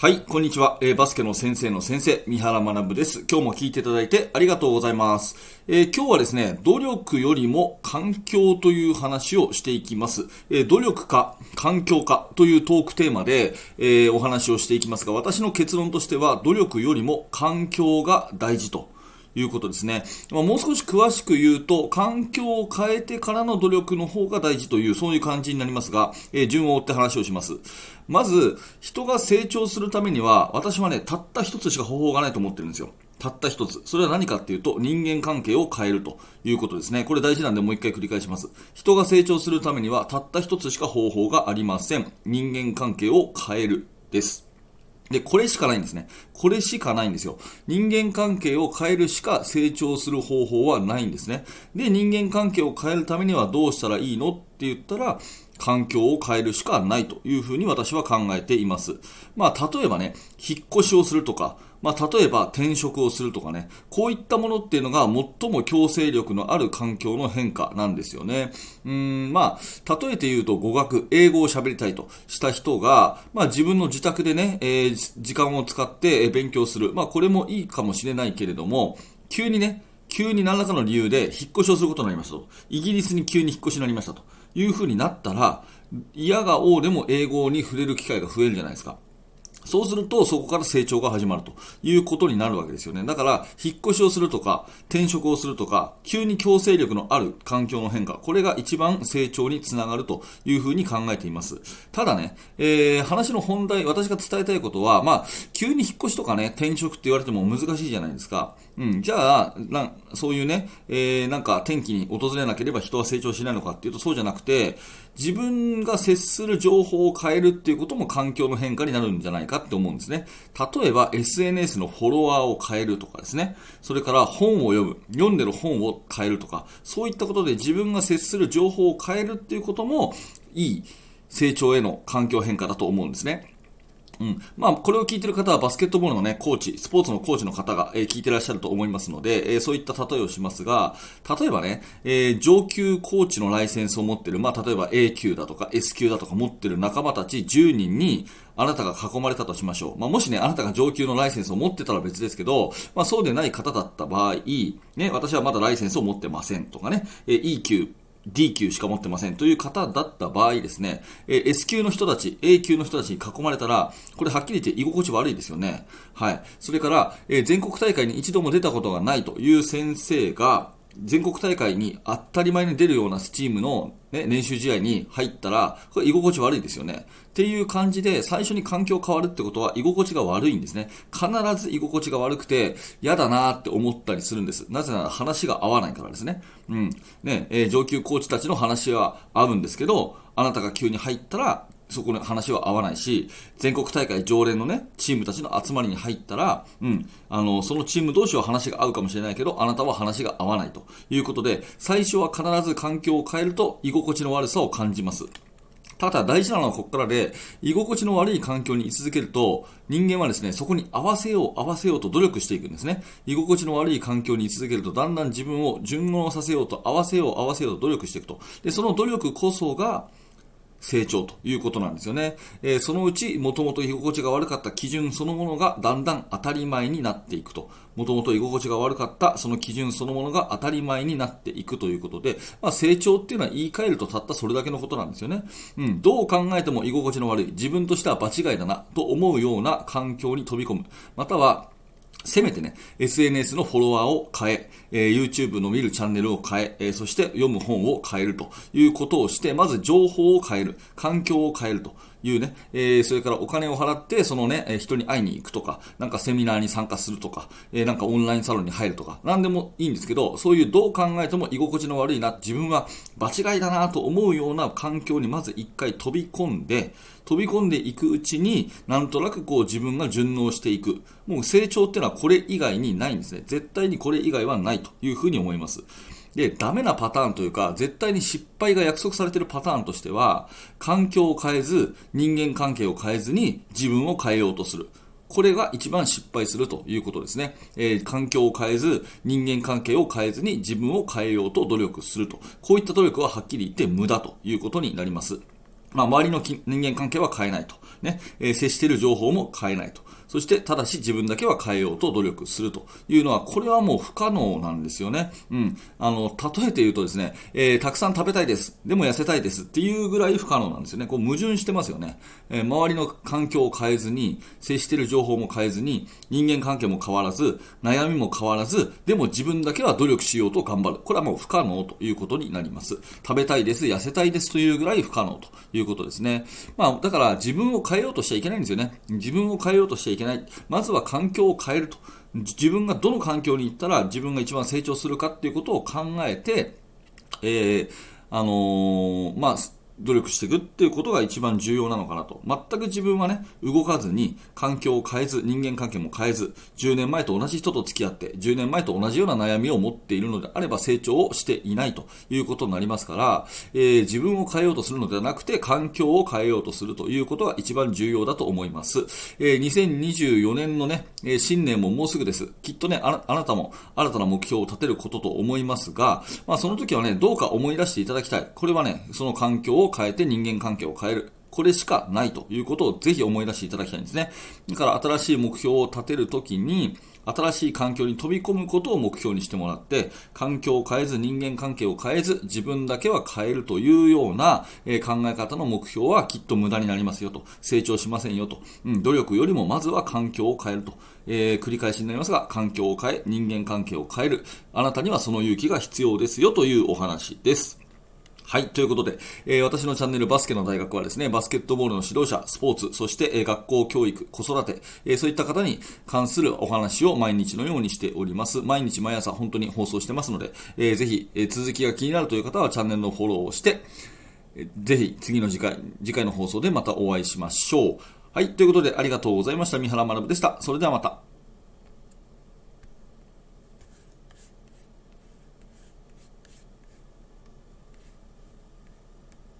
はい、こんにちは。えー、バスケの先生の先生、三原学です。今日も聞いていただいてありがとうございます。えー、今日はですね、努力よりも環境という話をしていきます。えー、努力か環境かというトークテーマで、えお話をしていきますが、私の結論としては、努力よりも環境が大事と。いうことですね。まあ、もう少し詳しく言うと、環境を変えてからの努力の方が大事という、そういう感じになりますが、えー、順を追って話をします。まず、人が成長するためには、私はね、たった一つしか方法がないと思ってるんですよ。たった一つ。それは何かっていうと、人間関係を変えるということですね。これ大事なんでもう一回繰り返します。人が成長するためには、たった一つしか方法がありません。人間関係を変えるです。で、これしかないんですね。これしかないんですよ。人間関係を変えるしか成長する方法はないんですね。で、人間関係を変えるためにはどうしたらいいのって言ったら、環境を変えるしかないというふうに私は考えています。まあ、例えばね、引っ越しをするとか、まあ、例えば転職をするとかね、こういったものっていうのが最も強制力のある環境の変化なんですよね。うん、まあ、例えて言うと語学、英語を喋りたいとした人が、まあ、自分の自宅でね、えー、時間を使って勉強する。まあ、これもいいかもしれないけれども、急にね、急に何らかの理由で引っ越しをすることになりましたと。イギリスに急に引っ越しになりましたというふうになったら、嫌が王でも英語に触れる機会が増えるじゃないですか。そうすると、そこから成長が始まるということになるわけですよね。だから、引っ越しをするとか、転職をするとか、急に強制力のある環境の変化、これが一番成長につながるというふうに考えています。ただね、えー、話の本題、私が伝えたいことは、まあ、急に引っ越しとかね、転職って言われても難しいじゃないですか。うん、じゃあ、なそういうね、えー、なんか転機に訪れなければ人は成長しないのかっていうとそうじゃなくて、自分が接する情報を変えるっていうことも環境の変化になるんじゃないかって思うんですね。例えば SNS のフォロワーを変えるとかですね。それから本を読む。読んでる本を変えるとか、そういったことで自分が接する情報を変えるっていうこともいい成長への環境変化だと思うんですね。うん。まあ、これを聞いてる方はバスケットボールのね、コーチ、スポーツのコーチの方が、えー、聞いてらっしゃると思いますので、えー、そういった例えをしますが、例えばね、えー、上級コーチのライセンスを持ってる、まあ、例えば A 級だとか S 級だとか持ってる仲間たち10人に、あなたが囲まれたとしましょう。まあ、もしね、あなたが上級のライセンスを持ってたら別ですけど、まあ、そうでない方だった場合、ね、私はまだライセンスを持ってませんとかね、え E 級、D 級しか持ってませんという方だった場合ですね、え S 級の人たち、A 級の人たちに囲まれたら、これはっきり言って居心地悪いですよね。はい。それから、え全国大会に一度も出たことがないという先生が、全国大会に当たり前に出るようなチームの、ね、練習試合に入ったら、これ居心地悪いですよね。っていう感じで、最初に環境変わるってことは居心地が悪いんですね。必ず居心地が悪くて、嫌だなって思ったりするんです。なぜなら話が合わないからですね。うん。ね、えー、上級コーチたちの話は合うんですけど、あなたが急に入ったら、そこの話は合わないし、全国大会常連のね、チームたちの集まりに入ったら、うん、あの、そのチーム同士は話が合うかもしれないけど、あなたは話が合わないということで、最初は必ず環境を変えると居心地の悪さを感じます。ただ大事なのはここからで、居心地の悪い環境に居続けると、人間はですね、そこに合わせよう、合わせようと努力していくんですね。居心地の悪い環境に居続けると、だんだん自分を順応させようと、合わせよう、合わせようと努力していくと。で、その努力こそが、成長ということなんですよね。えー、そのうち、もともと居心地が悪かった基準そのものがだんだん当たり前になっていくと。もともと居心地が悪かったその基準そのものが当たり前になっていくということで、まあ、成長っていうのは言い換えるとたったそれだけのことなんですよね。うん、どう考えても居心地の悪い、自分としては場違いだなと思うような環境に飛び込む。または、せめてね、SNS のフォロワーを変え、えー、YouTube の見るチャンネルを変ええー、そして読む本を変えるということをして、まず情報を変える、環境を変えると。いうね、えー、それからお金を払って、そのね、え人に会いに行くとか、なんかセミナーに参加するとか、えー、なんかオンラインサロンに入るとか、なんでもいいんですけど、そういうどう考えても居心地の悪いな、自分は場違いだなと思うような環境にまず一回飛び込んで、飛び込んでいくうちに、なんとなくこう自分が順応していく。もう成長っていうのはこれ以外にないんですね。絶対にこれ以外はないというふうに思います。で、ダメなパターンというか、絶対に失敗が約束されているパターンとしては、環境を変えず、人間関係を変えずに自分を変えようとする。これが一番失敗するということですね。えー、環境を変えず、人間関係を変えずに自分を変えようと努力すると。こういった努力ははっきり言って無駄ということになります。まあ、周りの人間関係は変えないとね、えー、接している情報も変えないと。そして、ただし自分だけは変えようと努力するというのは、これはもう不可能なんですよね。うん。あの、例えて言うとですね、えー、たくさん食べたいです。でも痩せたいですっていうぐらい不可能なんですよね。こう矛盾してますよね。えー、周りの環境を変えずに、接している情報も変えずに、人間関係も変わらず、悩みも変わらず、でも自分だけは努力しようと頑張る。これはもう不可能ということになります。食べたいです、痩せたいですというぐらい不可能といういうことですね。まあ、だから自分を変えようとしちゃいけないんですよね。自分を変えようとしちゃいけない。まずは環境を変えると。自分がどの環境に行ったら自分が一番成長するかっていうことを考えて、えー、あのー、まあ、努力していくっていうことが一番重要なのかなと。全く自分はね、動かずに、環境を変えず、人間関係も変えず、10年前と同じ人と付き合って、10年前と同じような悩みを持っているのであれば成長をしていないということになりますから、えー、自分を変えようとするのではなくて、環境を変えようとするということが一番重要だと思います。えー、2024年のね、え、新年ももうすぐです。きっとねあ、あなたも新たな目標を立てることと思いますが、まあその時はね、どうか思い出していただきたい。これはね、その環境を変えて人間関係を変える。これしかないということをぜひ思い出していただきたいんですね。だから新しい目標を立てるときに、新しい環境に飛び込むことを目標にしてもらって、環境を変えず、人間関係を変えず、自分だけは変えるというような、え考え方の目標はきっと無駄になりますよと。成長しませんよと。うん、努力よりもまずは環境を変えると。えー、繰り返しになりますが、環境を変え、人間関係を変える。あなたにはその勇気が必要ですよというお話です。はい。ということで、えー、私のチャンネルバスケの大学はですね、バスケットボールの指導者、スポーツ、そして、えー、学校教育、子育て、えー、そういった方に関するお話を毎日のようにしております。毎日毎朝本当に放送してますので、えー、ぜひ、えー、続きが気になるという方はチャンネルのフォローをして、えー、ぜひ次の次回、次回の放送でまたお会いしましょう。はい。ということで、ありがとうございました。三原学でした。それではまた。